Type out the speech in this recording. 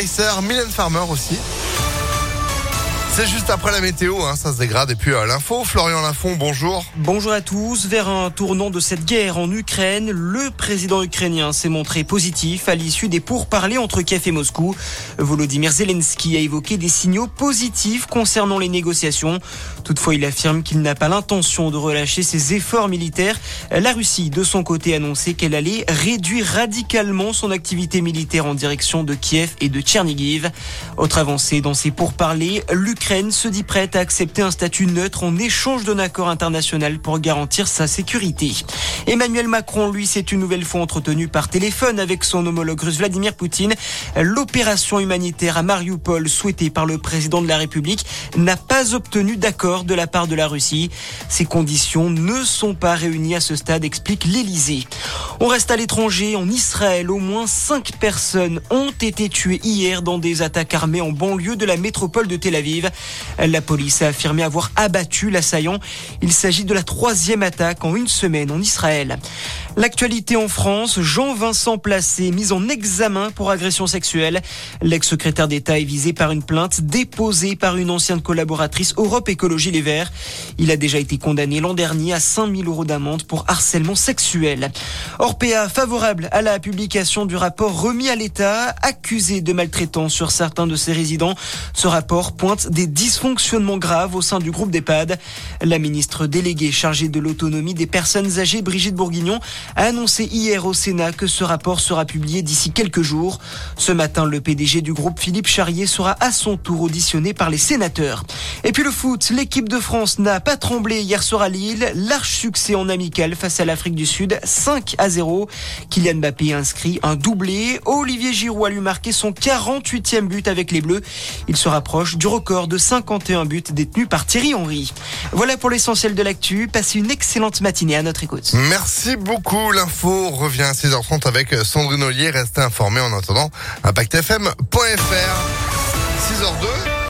Pacer, Farmer aussi. C'est juste après la météo, hein, ça se dégrade. Et puis euh, l'info, Florian Lafont, bonjour. Bonjour à tous. Vers un tournant de cette guerre en Ukraine, le président ukrainien s'est montré positif à l'issue des pourparlers entre Kiev et Moscou. Volodymyr Zelensky a évoqué des signaux positifs concernant les négociations. Toutefois, il affirme qu'il n'a pas l'intention de relâcher ses efforts militaires. La Russie, de son côté, a annoncé qu'elle allait réduire radicalement son activité militaire en direction de Kiev et de Tchernigiv. Autre avancée dans ces pourparlers, l'Ukraine l'Ukraine se dit prête à accepter un statut neutre en échange d'un accord international pour garantir sa sécurité. Emmanuel Macron, lui, s'est une nouvelle fois entretenu par téléphone avec son homologue russe Vladimir Poutine. L'opération humanitaire à Mariupol souhaitée par le président de la République n'a pas obtenu d'accord de la part de la Russie. Ces conditions ne sont pas réunies à ce stade, explique l'Élysée. On reste à l'étranger, en Israël, au moins cinq personnes ont été tuées hier dans des attaques armées en banlieue de la métropole de Tel Aviv. La police a affirmé avoir abattu l'assaillant. Il s'agit de la troisième attaque en une semaine en Israël. L'actualité en France, Jean-Vincent Placé, mis en examen pour agression sexuelle. L'ex-secrétaire d'État est visé par une plainte déposée par une ancienne collaboratrice Europe Écologie Les Verts. Il a déjà été condamné l'an dernier à 5000 euros d'amende pour harcèlement sexuel. Orpea, favorable à la publication du rapport remis à l'État, accusé de maltraitance sur certains de ses résidents. Ce rapport pointe des dysfonctionnements graves au sein du groupe d'EHPAD. La ministre déléguée chargée de l'autonomie des personnes âgées, Brigitte Bourguignon, a annoncé hier au Sénat que ce rapport sera publié d'ici quelques jours. Ce matin, le PDG du groupe Philippe Charrier sera à son tour auditionné par les sénateurs. Et puis le foot, l'équipe de France n'a pas tremblé hier soir à Lille. Large succès en amical face à l'Afrique du Sud, 5 à 0. Kylian Mbappé inscrit un doublé. Olivier Giroud a lui marqué son 48e but avec les Bleus. Il se rapproche du record de 51 buts détenus par Thierry Henry. Voilà pour l'essentiel de l'actu. Passez une excellente matinée à notre écoute. Merci beaucoup. L'info revient à 6h30 avec Sandrine Ollier. Restez informés en attendant impactfm.fr. 6h02.